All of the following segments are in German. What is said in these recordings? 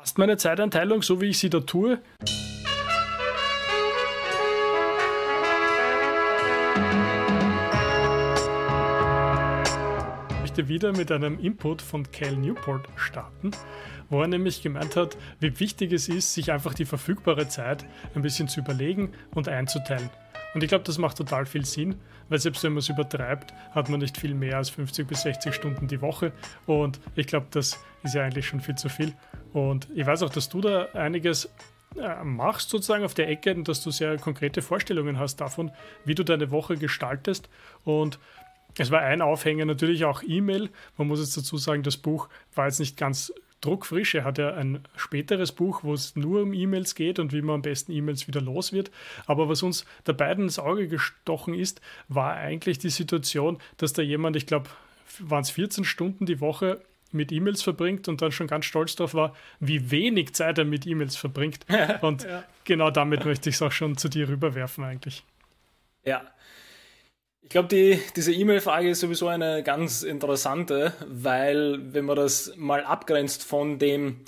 Passt meine Zeiteinteilung, so wie ich sie da tue? Ich möchte wieder mit einem Input von Cal Newport starten, wo er nämlich gemeint hat, wie wichtig es ist, sich einfach die verfügbare Zeit ein bisschen zu überlegen und einzuteilen. Und ich glaube, das macht total viel Sinn, weil selbst wenn man es übertreibt, hat man nicht viel mehr als 50 bis 60 Stunden die Woche. Und ich glaube, das ist ja eigentlich schon viel zu viel. Und ich weiß auch, dass du da einiges äh, machst sozusagen auf der Ecke und dass du sehr konkrete Vorstellungen hast davon, wie du deine Woche gestaltest. Und es war ein Aufhänger natürlich auch E-Mail. Man muss jetzt dazu sagen, das Buch war jetzt nicht ganz druckfrisch. Er hat ja ein späteres Buch, wo es nur um E-Mails geht und wie man am besten E-Mails wieder los wird. Aber was uns der beiden ins Auge gestochen ist, war eigentlich die Situation, dass da jemand, ich glaube, waren es 14 Stunden die Woche mit E-Mails verbringt und dann schon ganz stolz darauf war, wie wenig Zeit er mit E-Mails verbringt. Und ja. genau damit möchte ich es auch schon zu dir rüberwerfen eigentlich. Ja, ich glaube, die, diese E-Mail-Frage ist sowieso eine ganz interessante, weil wenn man das mal abgrenzt von dem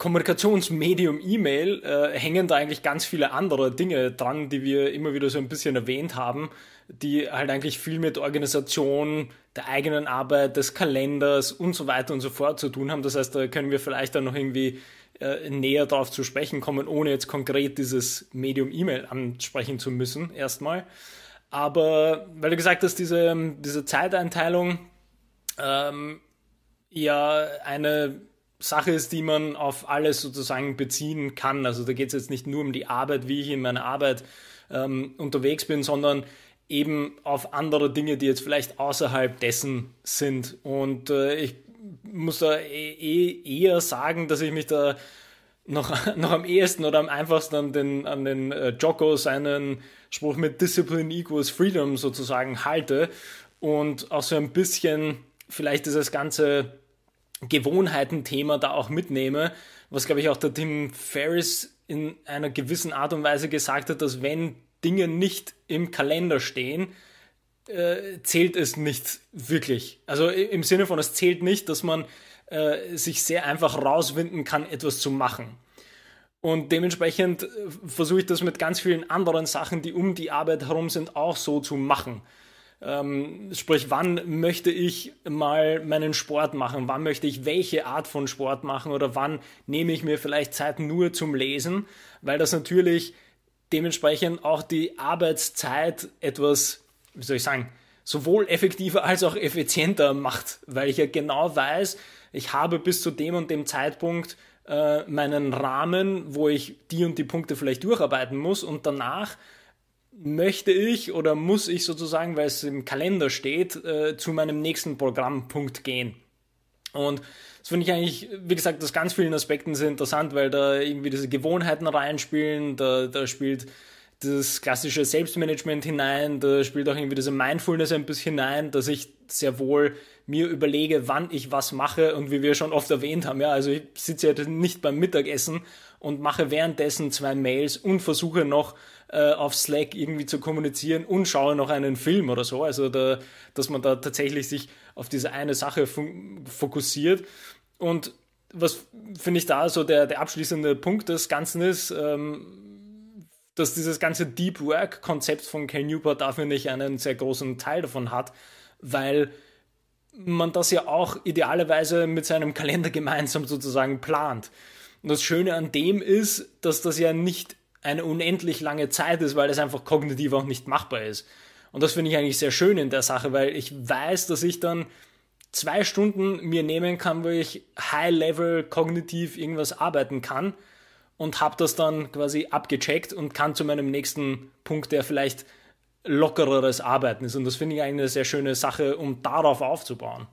Kommunikationsmedium E-Mail, äh, hängen da eigentlich ganz viele andere Dinge dran, die wir immer wieder so ein bisschen erwähnt haben, die halt eigentlich viel mit Organisation der eigenen Arbeit, des Kalenders und so weiter und so fort zu tun haben. Das heißt, da können wir vielleicht dann noch irgendwie äh, näher darauf zu sprechen kommen, ohne jetzt konkret dieses Medium E-Mail ansprechen zu müssen, erstmal. Aber weil du gesagt hast, diese, diese Zeiteinteilung ähm, ja eine Sache ist, die man auf alles sozusagen beziehen kann. Also da geht es jetzt nicht nur um die Arbeit, wie ich in meiner Arbeit ähm, unterwegs bin, sondern eben auf andere Dinge, die jetzt vielleicht außerhalb dessen sind. Und äh, ich muss da eh, eh eher sagen, dass ich mich da noch, noch am ehesten oder am einfachsten an den, an den äh, Jocko seinen Spruch mit Discipline equals Freedom sozusagen halte und auch so ein bisschen vielleicht dieses ganze Gewohnheiten-Thema da auch mitnehme, was glaube ich auch der Tim Ferriss in einer gewissen Art und Weise gesagt hat, dass wenn Dinge nicht im Kalender stehen, äh, zählt es nicht wirklich. Also im Sinne von, es zählt nicht, dass man äh, sich sehr einfach rauswinden kann, etwas zu machen. Und dementsprechend äh, versuche ich das mit ganz vielen anderen Sachen, die um die Arbeit herum sind, auch so zu machen. Ähm, sprich, wann möchte ich mal meinen Sport machen? Wann möchte ich welche Art von Sport machen? Oder wann nehme ich mir vielleicht Zeit nur zum Lesen? Weil das natürlich dementsprechend auch die Arbeitszeit etwas, wie soll ich sagen, sowohl effektiver als auch effizienter macht. Weil ich ja genau weiß, ich habe bis zu dem und dem Zeitpunkt äh, meinen Rahmen, wo ich die und die Punkte vielleicht durcharbeiten muss und danach möchte ich oder muss ich sozusagen, weil es im Kalender steht, äh, zu meinem nächsten Programmpunkt gehen. Und das finde ich eigentlich, wie gesagt, aus ganz vielen Aspekten sehr interessant, weil da irgendwie diese Gewohnheiten reinspielen, da, da spielt das klassische Selbstmanagement hinein, da spielt auch irgendwie diese Mindfulness ein bisschen hinein, dass ich sehr wohl mir überlege, wann ich was mache und wie wir schon oft erwähnt haben, ja, also ich sitze ja nicht beim Mittagessen und mache währenddessen zwei Mails und versuche noch äh, auf Slack irgendwie zu kommunizieren und schaue noch einen Film oder so, also da, dass man da tatsächlich sich auf diese eine Sache fokussiert und was finde ich da so der, der abschließende Punkt des Ganzen ist, ähm, dass dieses ganze Deep Work-Konzept von Cal Newport dafür nicht einen sehr großen Teil davon hat, weil man das ja auch idealerweise mit seinem Kalender gemeinsam sozusagen plant. Und das Schöne an dem ist, dass das ja nicht eine unendlich lange Zeit ist, weil das einfach kognitiv auch nicht machbar ist. Und das finde ich eigentlich sehr schön in der Sache, weil ich weiß, dass ich dann zwei Stunden mir nehmen kann, wo ich high-level kognitiv irgendwas arbeiten kann und habe das dann quasi abgecheckt und kann zu meinem nächsten Punkt, der vielleicht lockereres Arbeiten ist. Und das finde ich eigentlich eine sehr schöne Sache, um darauf aufzubauen.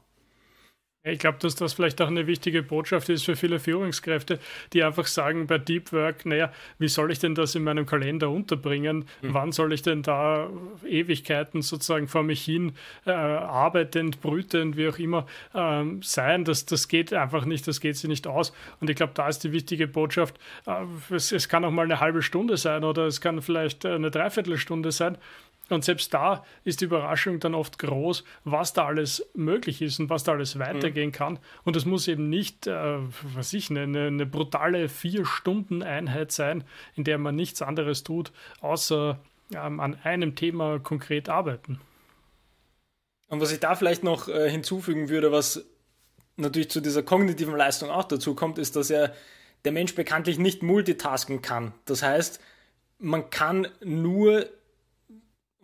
Ich glaube, dass das vielleicht auch eine wichtige Botschaft ist für viele Führungskräfte, die einfach sagen bei Deep Work, naja, wie soll ich denn das in meinem Kalender unterbringen? Mhm. Wann soll ich denn da Ewigkeiten sozusagen vor mich hin äh, arbeitend, brütend, wie auch immer ähm, sein? Das, das geht einfach nicht, das geht sich nicht aus. Und ich glaube, da ist die wichtige Botschaft, äh, es, es kann auch mal eine halbe Stunde sein oder es kann vielleicht eine Dreiviertelstunde sein Und selbst da ist die Überraschung dann oft groß, was da alles möglich ist und was da alles weitergehen mhm. kann. Und das muss eben nicht, äh, was ich, eine, eine brutale Vier-Stunden-Einheit sein, in der man nichts anderes tut, außer ähm, an einem Thema konkret arbeiten. Und was ich da vielleicht noch äh, hinzufügen würde, was natürlich zu dieser kognitiven Leistung auch dazu kommt, ist, dass er der Mensch bekanntlich nicht multitasken kann. Das heißt, man kann nur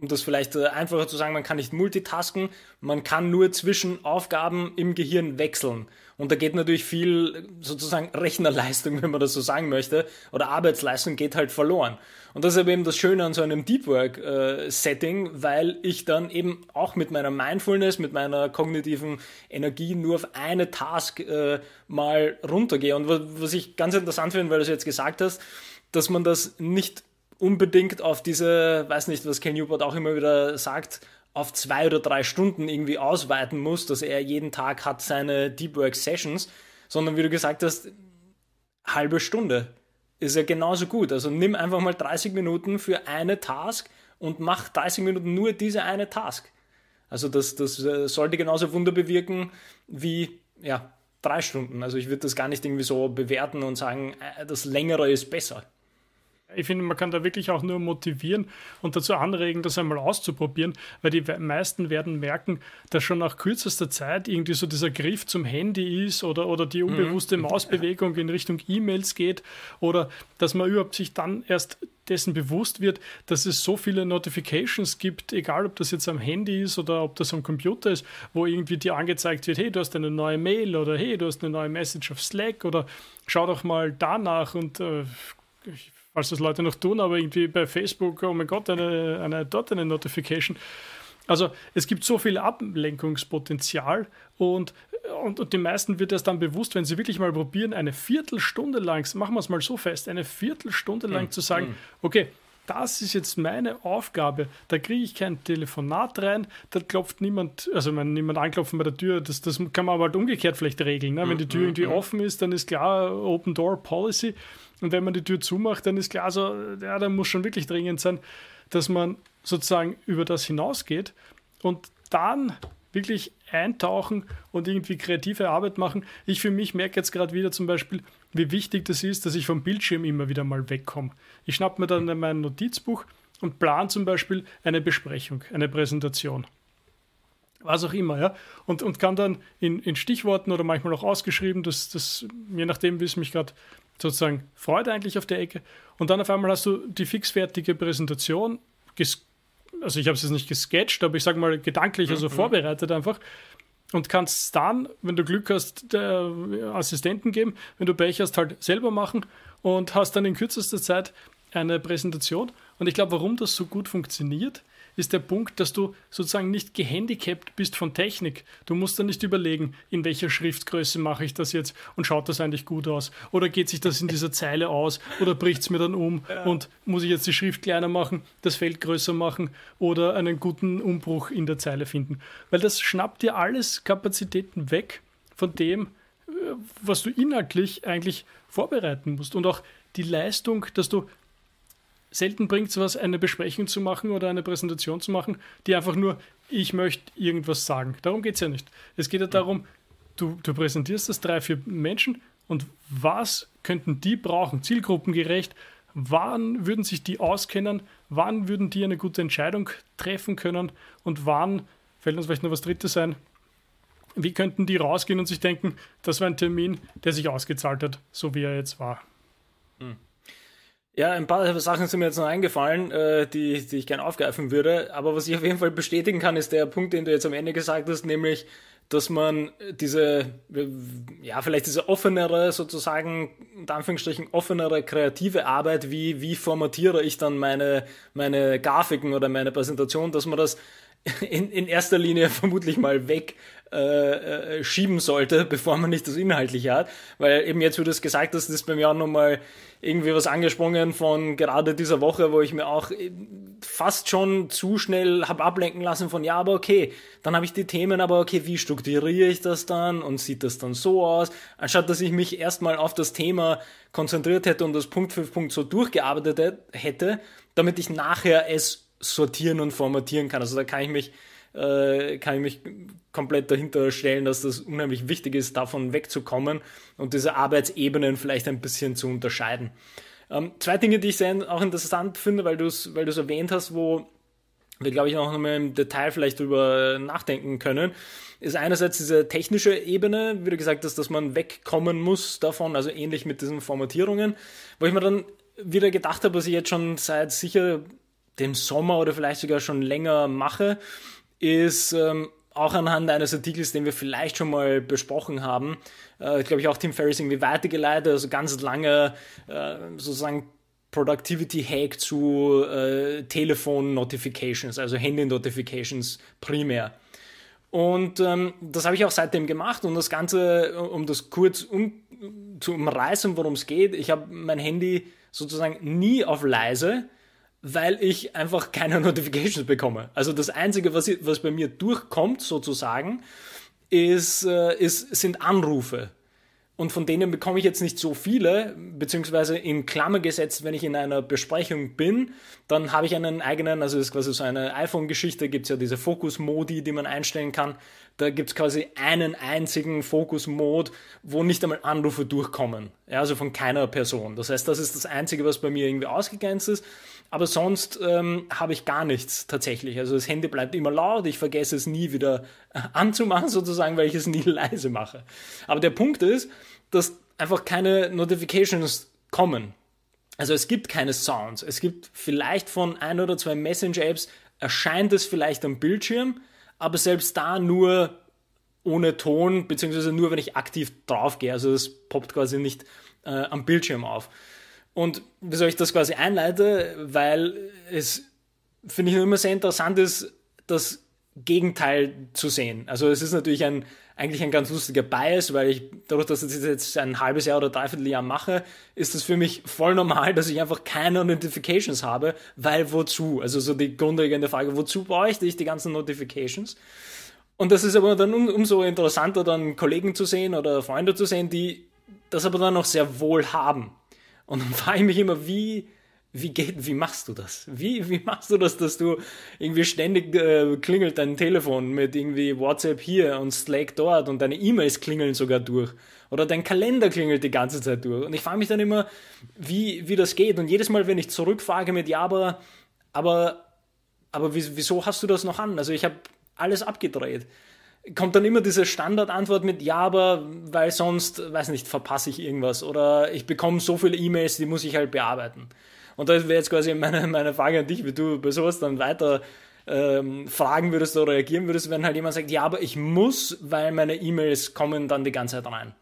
um das vielleicht äh, einfacher zu sagen, man kann nicht multitasken, man kann nur zwischen Aufgaben im Gehirn wechseln. Und da geht natürlich viel sozusagen Rechnerleistung, wenn man das so sagen möchte, oder Arbeitsleistung geht halt verloren. Und das ist eben das Schöne an so einem Deep Work äh, Setting, weil ich dann eben auch mit meiner Mindfulness, mit meiner kognitiven Energie nur auf eine Task äh, mal runtergehe. Und was ich ganz interessant finde, weil du es jetzt gesagt hast, dass man das nicht unbedingt auf diese, weiß nicht, was Ken Newport auch immer wieder sagt, auf zwei oder drei Stunden irgendwie ausweiten muss, dass er jeden Tag hat seine Deep Work Sessions, sondern wie du gesagt hast, halbe Stunde ist ja genauso gut. Also nimm einfach mal 30 Minuten für eine Task und mach 30 Minuten nur diese eine Task. Also das, das äh, sollte genauso Wunder bewirken wie ja, drei Stunden. Also ich würde das gar nicht irgendwie so bewerten und sagen, äh, das längere ist besser ich finde, man kann da wirklich auch nur motivieren und dazu anregen, das einmal auszuprobieren, weil die meisten werden merken, dass schon nach kürzester Zeit irgendwie so dieser Griff zum Handy ist oder, oder die mhm. unbewusste Mausbewegung in Richtung E-Mails geht oder dass man überhaupt sich dann erst dessen bewusst wird, dass es so viele Notifications gibt, egal ob das jetzt am Handy ist oder ob das am Computer ist, wo irgendwie dir angezeigt wird, hey, du hast eine neue Mail oder hey, du hast eine neue Message auf Slack oder schau doch mal danach und äh, ich falls das Leute noch tun, aber irgendwie bei Facebook, oh mein Gott, eine, eine, dort eine Notification. Also es gibt so viel Ablenkungspotenzial und, und, und die meisten wird das dann bewusst, wenn sie wirklich mal probieren, eine Viertelstunde lang, machen wir es mal so fest, eine Viertelstunde lang hm. zu sagen, hm. okay, das ist jetzt meine Aufgabe. Da kriege ich kein Telefonat rein, da klopft niemand, also wenn niemand anklopfen bei der Tür, das, das kann man aber halt umgekehrt vielleicht regeln. Ne? Wenn die Tür hm, irgendwie offen ist, dann ist klar Open Door Policy. Und wenn man die Tür zumacht, dann ist klar so, ja, da muss schon wirklich dringend sein, dass man sozusagen über das hinausgeht und dann wirklich eintauchen und irgendwie kreative Arbeit machen. Ich für mich merke jetzt gerade wieder zum Beispiel, wie wichtig das ist, dass ich vom Bildschirm immer wieder mal wegkomme. Ich schnappe mir dann mein Notizbuch und plan zum Beispiel eine Besprechung, eine Präsentation. Was auch immer, ja. Und, und kann dann in, in Stichworten oder manchmal auch ausgeschrieben, das, das, je nachdem, wie es mich gerade sozusagen freut eigentlich auf der Ecke. Und dann auf einmal hast du die fixfertige Präsentation, also ich habe es jetzt nicht gesketcht, aber ich sage mal gedanklich, also mhm. vorbereitet einfach. Und kannst dann, wenn du Glück hast, Assistenten geben, wenn du Pech hast, halt selber machen und hast dann in kürzester Zeit eine Präsentation. Und ich glaube, warum das so gut funktioniert, ist der Punkt, dass du sozusagen nicht gehandicapt bist von Technik. Du musst dann nicht überlegen, in welcher Schriftgröße mache ich das jetzt und schaut das eigentlich gut aus? Oder geht sich das in dieser Zeile aus? Oder bricht es mir dann um ja. und muss ich jetzt die Schrift kleiner machen, das Feld größer machen oder einen guten Umbruch in der Zeile finden? Weil das schnappt dir alles Kapazitäten weg von dem, äh, was du inhaltlich eigentlich vorbereiten musst. Und auch die Leistung, dass du selten bringt es was, eine Besprechung zu machen oder eine Präsentation zu machen, die einfach nur, ich möchte irgendwas sagen. Darum geht es ja nicht. Es geht ja darum, du, du präsentierst das drei, vier Menschen und was könnten die brauchen, zielgruppengerecht, wann würden sich die auskennen, wann würden die eine gute Entscheidung treffen können und wann, fällt uns vielleicht noch was Drittes ein, wie könnten die rausgehen und sich denken, das war ein Termin, der sich ausgezahlt hat, so wie er jetzt war. Hm. Ja, ein paar Sachen sind mir jetzt noch eingefallen, äh, die, die ich gerne aufgreifen würde. Aber was ich auf jeden Fall bestätigen kann, ist der Punkt, den du jetzt am Ende gesagt hast, nämlich, dass man diese, ja, vielleicht diese offenere, sozusagen, in Anführungsstrichen, offenere kreative Arbeit, wie, wie formatiere ich dann meine, meine Grafiken oder meine Präsentation, dass man das in, in erster Linie vermutlich mal weg äh, äh, schieben sollte, bevor man nicht das Inhaltliche hat. Weil eben jetzt, wie du es gesagt hast, ist bei mir auch nochmal irgendwie was angesprungen von gerade dieser Woche, wo ich mir auch fast schon zu schnell habe ablenken lassen von, ja, aber okay, dann habe ich die Themen, aber okay, wie strukturiere ich das dann und sieht das dann so aus? Anstatt dass ich mich erstmal auf das Thema konzentriert hätte und das Punkt für Punkt so durchgearbeitet hätte, damit ich nachher es sortieren und formatieren kann. Also da kann ich mich äh, kann ich mich komplett dahinter stellen, dass das unheimlich wichtig ist, davon wegzukommen und diese Arbeitsebenen vielleicht ein bisschen zu unterscheiden. Ähm, zwei Dinge, die ich sehr auch interessant finde, weil du es weil erwähnt hast, wo wir, glaube ich, noch mal im Detail vielleicht drüber nachdenken können, ist einerseits diese technische Ebene, wie du gesagt hast, dass man wegkommen muss davon, also ähnlich mit diesen Formatierungen, wo ich mir dann wieder gedacht habe, was ich jetzt schon seit sicher dem Sommer oder vielleicht sogar schon länger mache, ist ähm, auch anhand eines Artikels, den wir vielleicht schon mal besprochen haben, äh, glaube ich auch Tim Ferriss irgendwie weitergeleitet, also ganz lange äh, sozusagen Productivity Hack zu äh, Telefon Notifications, also Handy Notifications primär. Und ähm, das habe ich auch seitdem gemacht und das Ganze, um das kurz um, zu umreißen, worum es geht, ich habe mein Handy sozusagen nie auf leise, weil ich einfach keine Notifications bekomme. Also das Einzige, was, was bei mir durchkommt, sozusagen, ist, äh, ist, sind Anrufe. Und von denen bekomme ich jetzt nicht so viele, beziehungsweise in Klammer gesetzt, wenn ich in einer Besprechung bin, dann habe ich einen eigenen, also das ist quasi so eine iPhone-Geschichte, gibt es ja diese Fokus-Modi, die man einstellen kann. Da gibt es quasi einen einzigen Fokus-Mode, wo nicht einmal Anrufe durchkommen. Ja, also von keiner Person. Das heißt, das ist das Einzige, was bei mir irgendwie ausgegrenzt ist. Aber sonst ähm, habe ich gar nichts tatsächlich. Also das Handy bleibt immer laut, ich vergesse es nie wieder anzumachen sozusagen, weil ich es nie leise mache. Aber der Punkt ist, dass einfach keine Notifications kommen. Also es gibt keine Sounds. Es gibt vielleicht von ein oder zwei Messenger-Apps erscheint es vielleicht am Bildschirm, aber selbst da nur ohne Ton, beziehungsweise nur, wenn ich aktiv draufgehe. Also es poppt quasi nicht äh, am Bildschirm auf. Und wieso ich das quasi einleite, weil es, finde ich, immer sehr interessant ist, das Gegenteil zu sehen. Also es ist natürlich ein, eigentlich ein ganz lustiger Bias, weil ich, dadurch, dass ich das jetzt ein halbes Jahr oder dreiviertel Jahr mache, ist es für mich voll normal, dass ich einfach keine Notifications habe, weil wozu? Also so die grundlegende Frage, wozu bräuchte ich die ganzen Notifications? Und das ist aber dann um, umso interessanter, dann Kollegen zu sehen oder Freunde zu sehen, die das aber dann noch sehr wohl haben. Und dann frage ich mich immer, wie, wie geht, wie machst du das? Wie, wie machst du das, dass du irgendwie ständig äh, klingelt dein Telefon mit irgendwie WhatsApp hier und Slack dort und deine E-Mails klingeln sogar durch oder dein Kalender klingelt die ganze Zeit durch. Und ich frage mich dann immer, wie, wie das geht. Und jedes Mal, wenn ich zurückfrage mit, ja, aber, aber, aber wieso hast du das noch an? Also ich habe alles abgedreht kommt dann immer diese Standardantwort mit Ja, aber weil sonst, weiß nicht, verpasse ich irgendwas oder ich bekomme so viele E-Mails, die muss ich halt bearbeiten. Und da wäre jetzt quasi meine, meine Frage an dich, wie du bei sowas dann weiter ähm, fragen würdest oder reagieren würdest, wenn halt jemand sagt, ja, aber ich muss, weil meine E-Mails kommen dann die ganze Zeit rein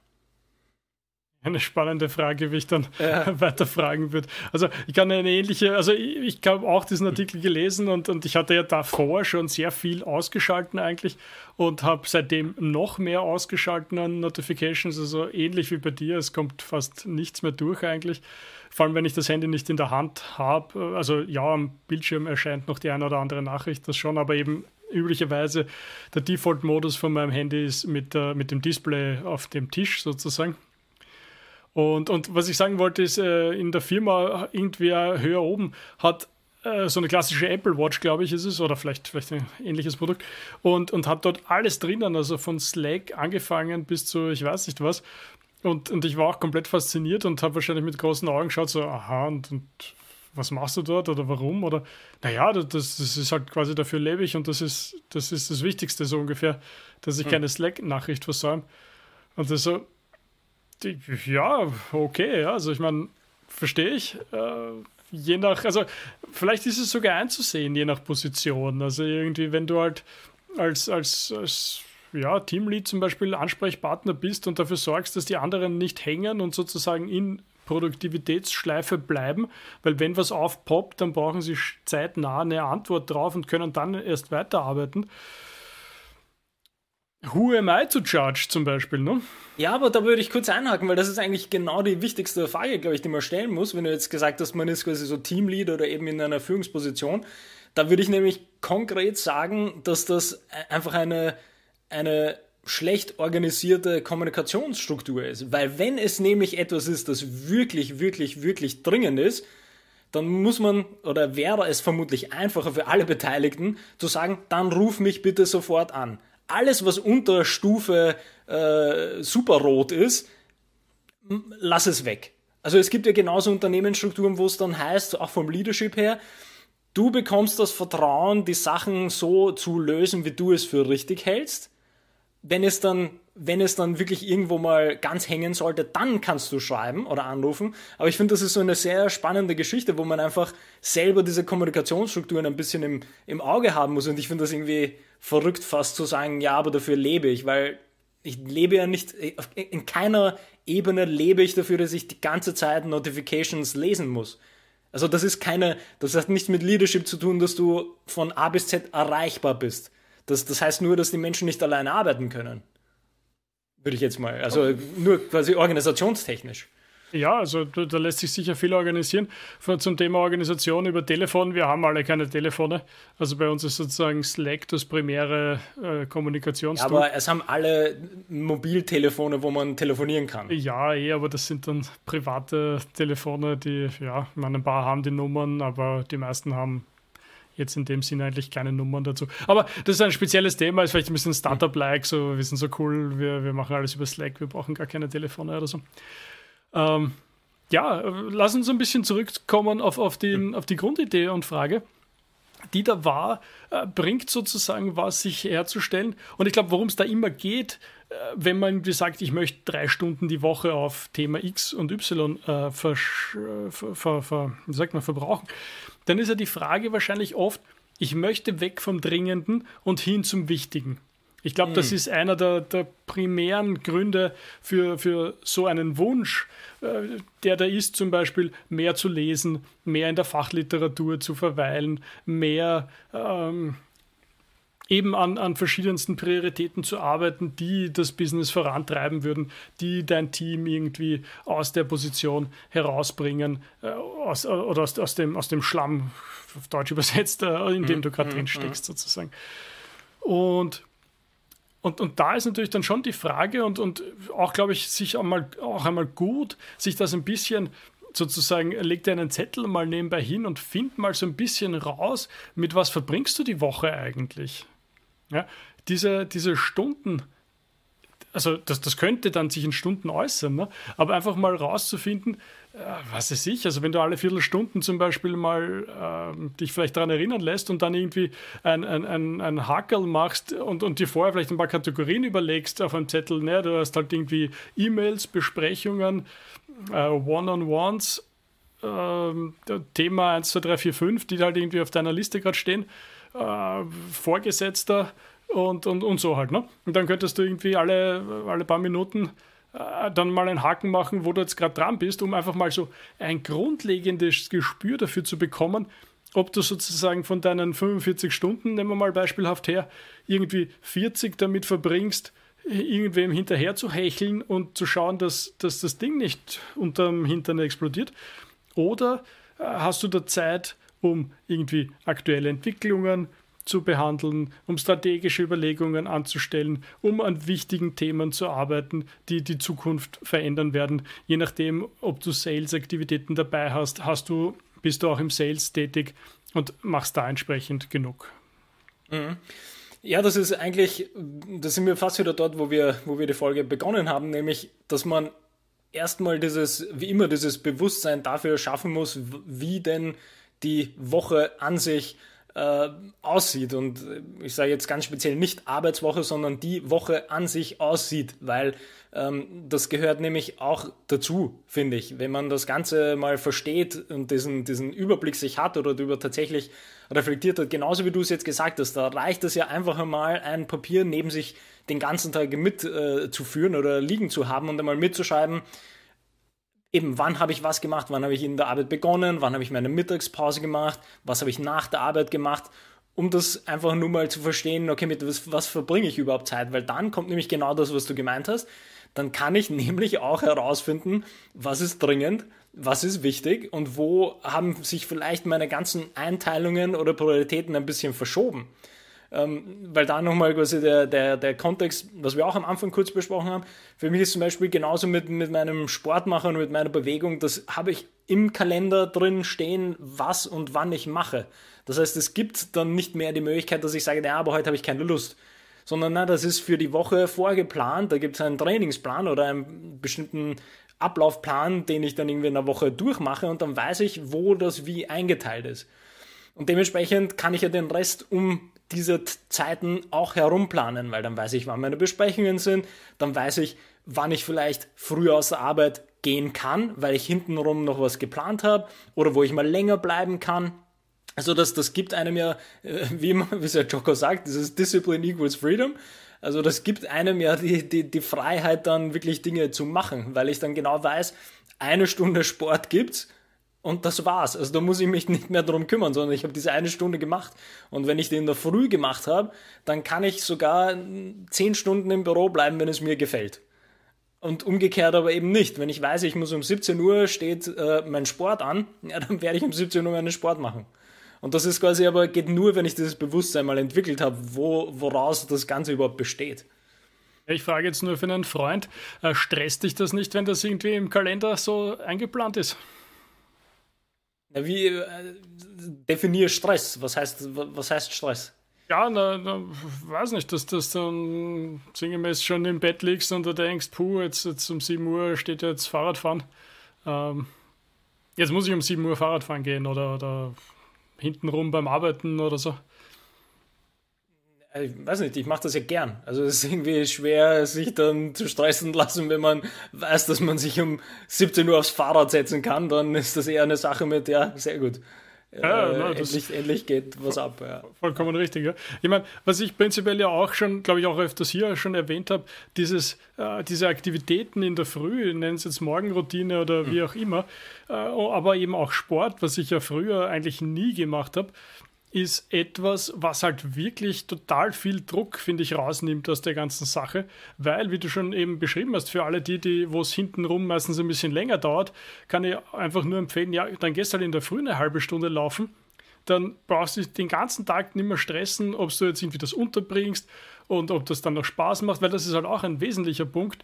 eine spannende Frage, wie ich dann ja. weiter fragen würde. Also ich kann eine ähnliche, also ich, ich habe auch diesen Artikel gelesen und, und ich hatte ja davor schon sehr viel ausgeschalten eigentlich und habe seitdem noch mehr ausgeschalten an Notifications, also ähnlich wie bei dir, es kommt fast nichts mehr durch eigentlich. Vor allem, wenn ich das Handy nicht in der Hand habe. Also ja, am Bildschirm erscheint noch die eine oder andere Nachricht, das schon, aber eben üblicherweise der Default-Modus von meinem Handy ist mit, äh, mit dem Display auf dem Tisch sozusagen. Und, und was ich sagen wollte, ist, äh, in der Firma irgendwer höher oben hat äh, so eine klassische Apple Watch, glaube ich, ist es, oder vielleicht, vielleicht ein ähnliches Produkt, und, und hat dort alles drinnen, also von Slack angefangen bis zu ich weiß nicht was. Und, und ich war auch komplett fasziniert und habe wahrscheinlich mit großen Augen geschaut, so, aha, und, und was machst du dort oder warum? Oder naja, das, das ist halt quasi dafür lebe ich und das ist, das ist das Wichtigste so ungefähr, dass ich hm. keine Slack-Nachricht versäume. Und das so, ja, okay, also ich meine, verstehe ich. Äh, je nach, also vielleicht ist es sogar einzusehen, je nach Position. Also irgendwie, wenn du halt als, als, als ja, Teamlead zum Beispiel Ansprechpartner bist und dafür sorgst, dass die anderen nicht hängen und sozusagen in Produktivitätsschleife bleiben, weil wenn was aufpoppt, dann brauchen sie zeitnah eine Antwort drauf und können dann erst weiterarbeiten. Who am I to judge zum Beispiel, ne? Ja, aber da würde ich kurz einhaken, weil das ist eigentlich genau die wichtigste Frage, glaube ich, die man stellen muss, wenn du jetzt gesagt hast, man ist quasi so Teamlead oder eben in einer Führungsposition. Da würde ich nämlich konkret sagen, dass das einfach eine, eine schlecht organisierte Kommunikationsstruktur ist. Weil wenn es nämlich etwas ist, das wirklich, wirklich, wirklich dringend ist, dann muss man oder wäre es vermutlich einfacher für alle Beteiligten zu sagen, dann ruf mich bitte sofort an. Alles, was unter Stufe äh, superrot ist, lass es weg. Also es gibt ja genauso Unternehmensstrukturen, wo es dann heißt, auch vom Leadership her, du bekommst das Vertrauen, die Sachen so zu lösen, wie du es für richtig hältst. Wenn es dann wenn es dann wirklich irgendwo mal ganz hängen sollte, dann kannst du schreiben oder anrufen. Aber ich finde, das ist so eine sehr spannende Geschichte, wo man einfach selber diese Kommunikationsstrukturen ein bisschen im, im Auge haben muss. Und ich finde das irgendwie verrückt, fast zu sagen, ja, aber dafür lebe ich, weil ich lebe ja nicht, in keiner Ebene lebe ich dafür, dass ich die ganze Zeit Notifications lesen muss. Also das ist keine, das hat nichts mit Leadership zu tun, dass du von A bis Z erreichbar bist. Das, das heißt nur, dass die Menschen nicht alleine arbeiten können. Würde ich jetzt mal. Also nur quasi organisationstechnisch. Ja, also da lässt sich sicher viel organisieren. Zum Thema Organisation über Telefon, wir haben alle keine Telefone. Also bei uns ist sozusagen Slack das primäre äh, Kommunikationstool. Ja, aber es haben alle Mobiltelefone, wo man telefonieren kann. Ja, eh, aber das sind dann private Telefone, die, ja, meine, ein paar haben die Nummern, aber die meisten haben jetzt in dem Sinne eigentlich keine Nummern dazu. Aber das ist ein spezielles Thema, ist vielleicht ein bisschen Startup-like, so wir sind so cool, wir, wir machen alles über Slack, wir brauchen gar keine Telefone oder so. Ähm, ja, lass uns ein bisschen zurückkommen auf, auf, den, auf die Grundidee und Frage die da war, äh, bringt sozusagen was, sich herzustellen. Und ich glaube, worum es da immer geht, äh, wenn man sagt, ich möchte drei Stunden die Woche auf Thema X und Y äh, ver, ver, ver, wie sagt man, verbrauchen, dann ist ja die Frage wahrscheinlich oft, ich möchte weg vom Dringenden und hin zum Wichtigen. Ich glaube, mhm. das ist einer der, der, primären Gründe für, für so einen Wunsch, äh, der da ist, zum Beispiel mehr zu lesen, mehr in der Fachliteratur zu verweilen, mehr ähm, eben an, an verschiedensten Prioritäten zu arbeiten, die das Business vorantreiben würden, die dein Team irgendwie aus der Position herausbringen äh, aus, oder aus, aus, dem, aus dem Schlamm, auf Deutsch übersetzt, äh, in dem mhm. du gerade mhm. drin steckst, mhm. sozusagen. Und und, und da ist natürlich dann schon die Frage und, und auch, glaube ich, sich einmal, auch einmal gut, sich das ein bisschen sozusagen, leg dir einen Zettel mal nebenbei hin und find mal so ein bisschen raus, mit was verbringst du die Woche eigentlich? Ja, diese, diese Stunden, also das, das könnte dann sich in Stunden äußern, ne? aber einfach mal rauszufinden, äh, was weiß ich, also wenn du alle Viertelstunden zum Beispiel mal äh, dich vielleicht daran erinnern lässt und dann irgendwie ein, ein, ein, ein Hakel machst und, und dir vorher vielleicht ein paar Kategorien überlegst auf einem Zettel, ne? du hast halt irgendwie E-Mails, Besprechungen, äh, One-on-Ones, äh, Thema 1, 2, 3, 4, 5, die halt irgendwie auf deiner Liste gerade stehen äh, Vorgesetzter und, und, und so halt. Ne? Und dann könntest du irgendwie alle, alle paar Minuten äh, dann mal einen Haken machen, wo du jetzt gerade dran bist, um einfach mal so ein grundlegendes Gespür dafür zu bekommen, ob du sozusagen von deinen 45 Stunden, nehmen wir mal beispielhaft her, irgendwie 40 damit verbringst, irgendwem hinterher zu hecheln und zu schauen, dass, dass das Ding nicht unterm Hintern explodiert. Oder äh, hast du da Zeit, um irgendwie aktuelle Entwicklungen zu behandeln, um strategische Überlegungen anzustellen, um an wichtigen Themen zu arbeiten, die die Zukunft verändern werden. Je nachdem, ob du Sales-Aktivitäten dabei hast, hast du, bist du auch im Sales tätig und machst da entsprechend genug. Mhm. Ja, das ist eigentlich, da sind wir fast wieder dort, wo wir, wo wir die Folge begonnen haben, nämlich, dass man erstmal dieses, wie immer, dieses Bewusstsein dafür schaffen muss, wie denn die Woche an sich äh, aussieht. Und ich sage jetzt ganz speziell nicht Arbeitswoche, sondern die Woche an sich aussieht, weil ähm, das gehört nämlich auch dazu, finde ich. Wenn man das Ganze mal versteht und diesen, diesen Überblick sich hat oder darüber tatsächlich reflektiert hat, genauso wie du es jetzt gesagt hast, da reicht es ja einfach einmal, ein Papier neben sich den ganzen Tag mitzuführen äh, oder liegen zu haben und einmal mitzuschreiben, eben, wann habe ich was gemacht, wann habe ich in der Arbeit begonnen, wann habe ich meine Mittagspause gemacht, was habe ich nach der Arbeit gemacht, um das einfach nur mal zu verstehen, okay, mit was, was verbringe ich überhaupt Zeit, weil dann kommt nämlich genau das, was du gemeint hast. Dann kann ich nämlich auch herausfinden, was ist dringend, was ist wichtig und wo haben sich vielleicht meine ganzen Einteilungen oder Prioritäten ein bisschen verschoben. Ähm, weil da nochmal quasi der, der, der Kontext, was wir auch am Anfang kurz besprochen haben, für mich ist zum Beispiel genauso mit, mit meinem Sportmachen und mit meiner Bewegung, das habe ich im Kalender drin stehen, was und wann ich mache. Das heißt, es gibt dann nicht mehr die Möglichkeit, dass ich sage, ja, aber heute habe ich keine Lust. Sondern na, das ist für die Woche vorgeplant, da gibt es einen Trainingsplan oder einen bestimmten Ablaufplan, den ich dann irgendwie in der Woche durchmache und dann weiß ich, wo das wie eingeteilt ist. Und dementsprechend kann ich ja den Rest um diese Zeiten auch herumplanen, weil dann weiß ich, wann meine Besprechungen sind, dann weiß ich, wann ich vielleicht früher aus der Arbeit gehen kann, weil ich hintenrum noch was geplant habe oder wo ich mal länger bleiben kann. Also das, das gibt einem ja, äh, wie, wie es ja Joko sagt, dieses Discipline equals Freedom. Also das gibt einem ja die, die, die Freiheit dann wirklich Dinge zu machen, weil ich dann genau weiß, eine Stunde Sport gibt's und das war's. Also da muss ich mich nicht mehr darum kümmern, sondern ich habe diese eine Stunde gemacht. Und wenn ich den in der Früh gemacht habe, dann kann ich sogar zehn Stunden im Büro bleiben, wenn es mir gefällt. Und umgekehrt aber eben nicht. Wenn ich weiß, ich muss um 17 Uhr steht äh, mein Sport an, ja, dann werde ich um 17 Uhr meinen Sport machen. Und das ist quasi aber geht nur, wenn ich dieses Bewusstsein mal entwickelt habe, wo, woraus das Ganze überhaupt besteht. Ich frage jetzt nur für einen Freund, äh, stresst dich das nicht, wenn das irgendwie im Kalender so eingeplant ist? Na, wie äh, definier Stress? Was heißt, was heißt Stress? Ja, na, na, weiß nicht, dass das dann sinngemäß schon im Bett liegst und du denkst, puh, jetzt, jetzt um 7 Uhr steht jetzt Fahrradfahren. Ähm, jetzt muss ich um 7 Uhr Fahrradfahren gehen oder, oder hintenrum beim Arbeiten oder so? Ich weiß nicht, ich mache das ja gern. Also es ist irgendwie schwer, sich dann zu stressen lassen, wenn man weiß, dass man sich um 17 Uhr aufs Fahrrad setzen kann, dann ist das eher eine Sache mit, ja, sehr gut. Ja, äh, nein, endlich, endlich, geht was ab. Ja. Vollkommen richtig. Ja. Ich meine, was ich prinzipiell ja auch schon, glaube ich, auch öfters hier schon erwähnt habe, dieses, äh, diese Aktivitäten in der Früh, nennen es jetzt Morgenroutine oder wie hm. auch immer, äh, aber eben auch Sport, was ich ja früher eigentlich nie gemacht habe, ist etwas, was halt wirklich total viel Druck, finde ich, rausnimmt aus der ganzen Sache, weil, wie du schon eben beschrieben hast, für alle die, die wo es hintenrum meistens ein bisschen länger dauert, kann ich einfach nur empfehlen, ja, dann gehst halt in der Früh eine halbe Stunde laufen, dann brauchst du dich den ganzen Tag nicht mehr stressen, ob du jetzt irgendwie das unterbringst und ob das dann noch Spaß macht, weil das ist halt auch ein wesentlicher Punkt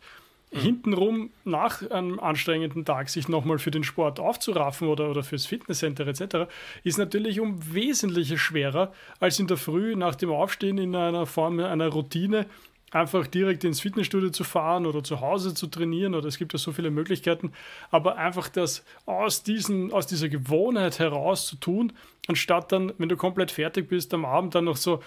mhm. hintenrum nach einem anstrengenden Tag sich nochmal für den Sport aufzuraffen oder, oder fürs Fitnesscenter etc., ist natürlich um wesentlich schwerer als in der Früh nach dem Aufstehen in einer Form einer Routine einfach direkt ins Fitnessstudio zu fahren oder zu Hause zu trainieren oder es gibt ja so viele Möglichkeiten, aber einfach das aus, diesen, aus dieser Gewohnheit heraus zu tun, anstatt dann, wenn du komplett fertig bist, am Abend dann noch so,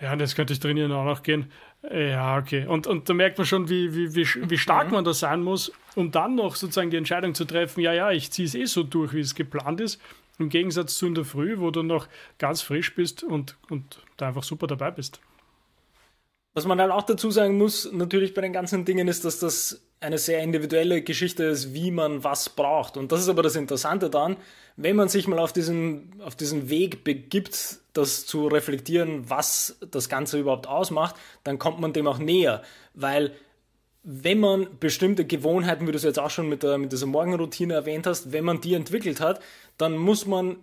ja, jetzt könnte ich trainieren auch noch gehen. Ja, okay. Und, und da merkt man schon, wie, wie, wie, wie stark mhm. man da sein muss, um dann noch sozusagen die Entscheidung zu treffen, ja, ja, ich ziehe es eh so durch, wie es geplant ist. Im Gegensatz zu in der Früh, wo du noch ganz frisch bist und, und da einfach super dabei bist. Was man halt auch dazu sagen muss, natürlich bei den ganzen Dingen, ist, dass das eine sehr individuelle Geschichte ist, wie man was braucht. Und das ist aber das Interessante daran, wenn man sich mal auf diesen, auf diesen Weg begibt, das zu reflektieren, was das Ganze überhaupt ausmacht, dann kommt man dem auch näher. Weil wenn man bestimmte Gewohnheiten, wie du es jetzt auch schon mit, der, mit dieser Morgenroutine erwähnt hast, wenn man die entwickelt hat, dann muss man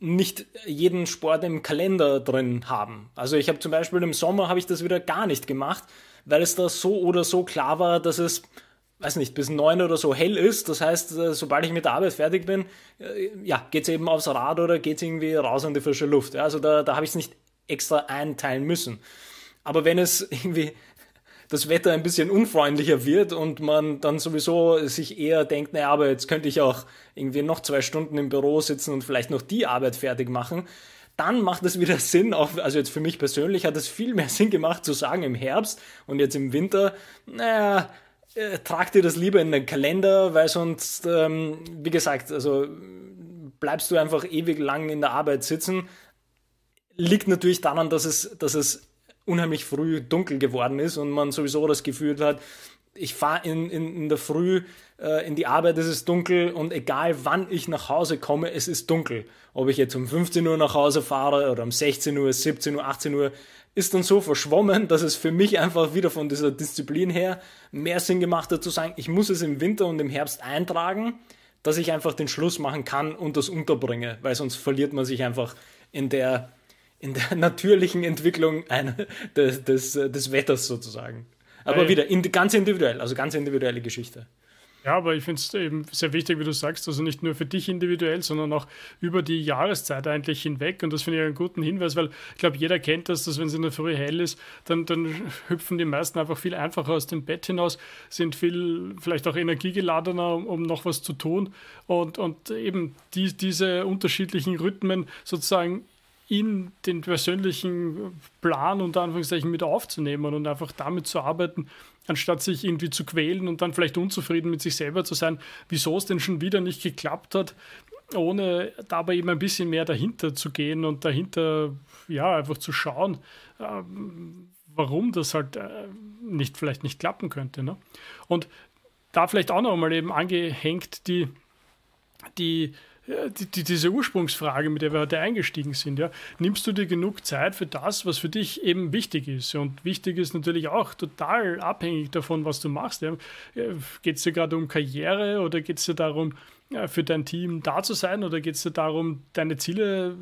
nicht jeden Sport im Kalender drin haben. Also ich habe zum Beispiel im Sommer habe ich das wieder gar nicht gemacht, weil es da so oder so klar war, dass es, weiß nicht, bis neun oder so hell ist. Das heißt, äh, sobald ich mit der Arbeit fertig bin, äh, ja, geht's eben aufs Rad oder geht's irgendwie raus an die frische Luft. Also da, da habe ich es nicht extra einteilen müssen. Aber wenn es irgendwie das Wetter ein bisschen unfreundlicher wird und man dann sowieso sich eher denkt, naja, aber jetzt könnte ich auch irgendwie noch zwei Stunden im Büro sitzen und vielleicht noch die Arbeit fertig machen, dann macht es wieder Sinn, auch, also jetzt für mich persönlich hat es viel mehr Sinn gemacht zu sagen im Herbst und jetzt im Winter, naja, äh, trag dir das lieber in den Kalender, weil sonst, ähm, wie gesagt, also bleibst du einfach ewig lang in der Arbeit sitzen. Liegt natürlich daran, dass es, dass es unheimlich früh dunkel geworden ist und man sowieso das Gefühl hat, ich fahre in, in, in der Früh äh, in die Arbeit, es ist dunkel und egal wann ich nach Hause komme, es ist dunkel. Ob ich jetzt um 15 Uhr nach Hause fahre oder um 16 Uhr, 17 Uhr, 18 Uhr, ist dann so verschwommen, dass es für mich einfach wieder von dieser Disziplin her mehr Sinn gemacht hat zu sagen, ich muss es im Winter und im Herbst eintragen, dass ich einfach den Schluss machen kann und das unterbringe, weil sonst verliert man sich einfach in der in der natürlichen Entwicklung eine, des, des, des Wetters sozusagen. Aber ja, wieder in, ganz individuell, also ganz individuelle Geschichte. Ja, aber ich finde es eben sehr wichtig, wie du sagst, also nicht nur für dich individuell, sondern auch über die Jahreszeit eigentlich hinweg. Und das finde ich einen guten Hinweis, weil ich glaube, jeder kennt das, dass wenn es in der Früh hell ist, dann, dann hüpfen die meisten einfach viel einfacher aus dem Bett hinaus, sind viel vielleicht auch energiegeladener, um, um noch was zu tun. Und, und eben die, diese unterschiedlichen Rhythmen sozusagen in den persönlichen Plan unter Anführungszeichen mit aufzunehmen und einfach damit zu arbeiten, anstatt sich irgendwie zu quälen und dann vielleicht unzufrieden mit sich selber zu sein, wieso es denn schon wieder nicht geklappt hat, ohne dabei eben ein bisschen mehr dahinter zu gehen und dahinter ja einfach zu schauen, äh, warum das halt äh, nicht vielleicht nicht klappen könnte. Ne? Und da vielleicht auch noch mal eben angehängt die die die, die, diese Ursprungsfrage, mit der wir heute eingestiegen sind, ja, nimmst du dir genug Zeit für das, was für dich eben wichtig ist? Und wichtig ist natürlich auch total abhängig davon, was du machst. Ja. Geht es dir gerade um Karriere oder geht es dir darum, für dein Team da zu sein oder geht es dir darum, deine Ziele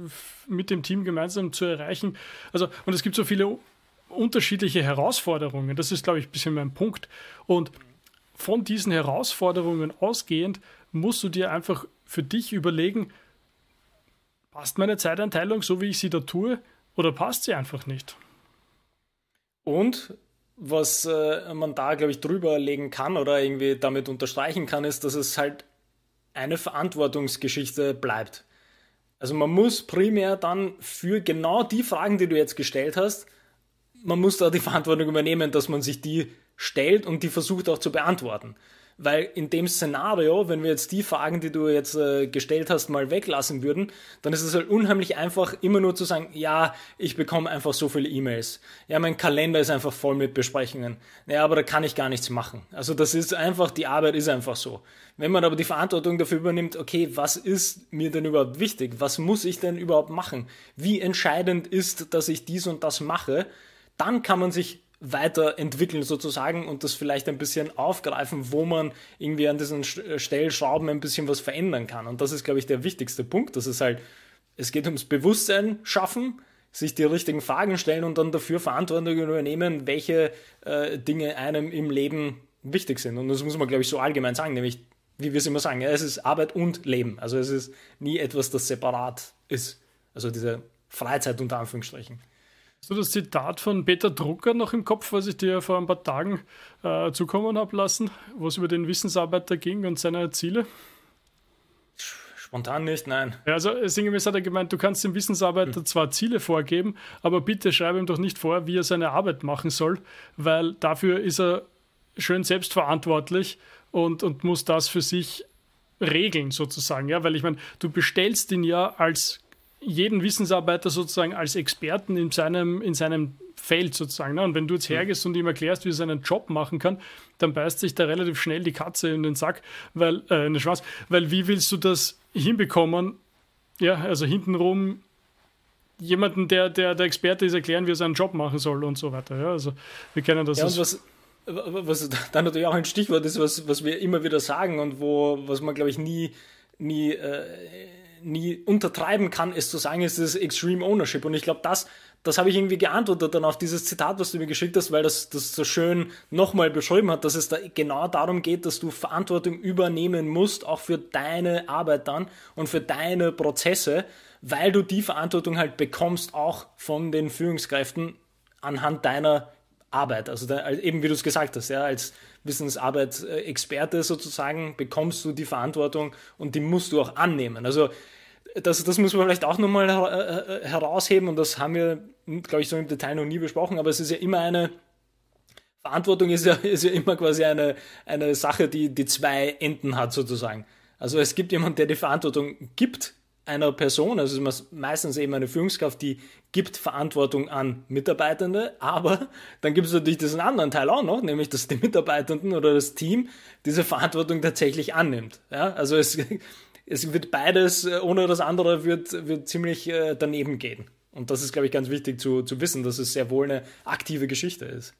mit dem Team gemeinsam zu erreichen? Also, und es gibt so viele unterschiedliche Herausforderungen. Das ist, glaube ich, ein bisschen mein Punkt. Und von diesen Herausforderungen ausgehend musst du dir einfach für dich überlegen, passt meine Zeiteinteilung so, wie ich sie da tue, oder passt sie einfach nicht? Und was äh, man da, glaube ich, drüber legen kann oder irgendwie damit unterstreichen kann, ist, dass es halt eine Verantwortungsgeschichte bleibt. Also man muss primär dann für genau die Fragen, die du jetzt gestellt hast, man muss da die Verantwortung übernehmen, dass man sich die stellt und die versucht auch zu beantworten. Weil in dem Szenario, wenn wir jetzt die Fragen, die du jetzt äh, gestellt hast, mal weglassen würden, dann ist es halt unheimlich einfach, immer nur zu sagen, ja, ich bekomme einfach so viele E-Mails. Ja, mein Kalender ist einfach voll mit Besprechungen. Ja, aber da kann ich gar nichts machen. Also das ist einfach, die Arbeit ist einfach so. Wenn man aber die Verantwortung dafür übernimmt, okay, was ist mir denn überhaupt wichtig? Was muss ich denn überhaupt machen? Wie entscheidend ist, dass ich dies und das mache? Dann kann man sich weiterentwickeln sozusagen und das vielleicht ein bisschen aufgreifen, wo man irgendwie an diesen äh, Stellschrauben ein bisschen was verändern kann. Und das ist, glaube ich, der wichtigste Punkt. Das ist halt, es geht ums Bewusstsein schaffen, sich die richtigen Fragen stellen und dann dafür Verantwortung übernehmen, welche äh, Dinge einem im Leben wichtig sind. Und das muss man, glaube ich, so allgemein sagen, nämlich, wie wir es immer sagen, es ist Arbeit und Leben. Also es ist nie etwas, das separat ist. Also diese Freizeit unter Anführungsstrichen. Hast du das Zitat von Peter Drucker noch im Kopf, was ich dir vor ein paar Tagen äh, zukommen habe lassen, wo es über den Wissensarbeiter ging und seine Ziele? Spontan nicht, nein. Also sinngemäß hat er gemeint, du kannst dem Wissensarbeiter hm. zwar Ziele vorgeben, aber bitte schreibe ihm doch nicht vor, wie er seine Arbeit machen soll, weil dafür ist er schön selbstverantwortlich und, und muss das für sich regeln sozusagen. Ja, weil ich meine, du bestellst ihn ja als jeden Wissensarbeiter sozusagen als Experten in seinem, in seinem Feld sozusagen. Ne? Und wenn du jetzt hergehst und ihm erklärst, wie er seinen Job machen kann, dann beißt sich da relativ schnell die Katze in den Sack, weil, äh, in den Schwanz, weil wie willst du das hinbekommen? Ja, also hintenrum jemanden, der, der der Experte ist, erklären, wie er seinen Job machen soll und so weiter. Ja, also wir kennen das. Ja, und was, was dann natürlich auch ein Stichwort ist, was, was wir immer wieder sagen und wo, was man, glaube ich, nie, nie äh, nie untertreiben kann, es zu sagen, es ist Extreme Ownership. Und ich glaube, das, das habe ich irgendwie geantwortet dann auf dieses Zitat, was du mir geschickt hast, weil das, das so schön nochmal beschrieben hat, dass es da genau darum geht, dass du Verantwortung übernehmen musst, auch für deine Arbeit dann und für deine Prozesse, weil du die Verantwortung halt bekommst, auch von den Führungskräften anhand deiner Arbeit. Also da, eben wie du es gesagt hast, ja, als Wissensarbeit-Experte sozusagen bekommst du die Verantwortung und die musst du auch annehmen. Also das, das muss man vielleicht auch nochmal her herausheben und das haben wir, glaube ich, so im Detail noch nie besprochen, aber es ist ja immer eine, Verantwortung ist ja, ist ja immer quasi eine, eine Sache, die, die zwei Enden hat sozusagen. Also es gibt jemanden, der die Verantwortung gibt einer Person, also meistens eben eine Führungskraft, die gibt Verantwortung an Mitarbeitende, aber dann gibt es natürlich diesen anderen Teil auch noch, nämlich dass die Mitarbeitenden oder das Team diese Verantwortung tatsächlich annimmt. Ja, also es, es wird beides, ohne das andere wird, wird ziemlich äh, daneben gehen. Und das ist, glaube ich, ganz wichtig zu, zu wissen, dass es sehr wohl eine aktive Geschichte ist.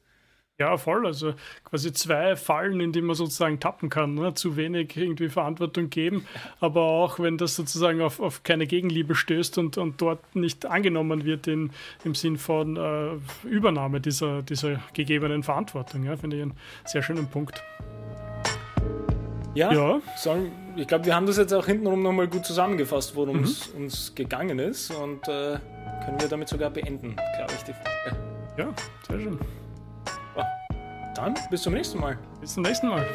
Ja, voll. Also quasi zwei Fallen, in die man sozusagen tappen kann. Ne? Zu wenig irgendwie Verantwortung geben, aber auch wenn das sozusagen auf, auf keine Gegenliebe stößt und, und dort nicht angenommen wird in, im Sinn von äh, Übernahme dieser, dieser gegebenen Verantwortung. Ja? Finde ich einen sehr schönen Punkt. Ja, ja. Sollen, ich glaube, wir haben das jetzt auch hintenrum nochmal gut zusammengefasst, worum mhm. es uns gegangen ist und äh, können wir damit sogar beenden, glaube ich, die Frage. Ja, sehr schön. Dann bis zum nächsten Mal. Bis zum nächsten Mal.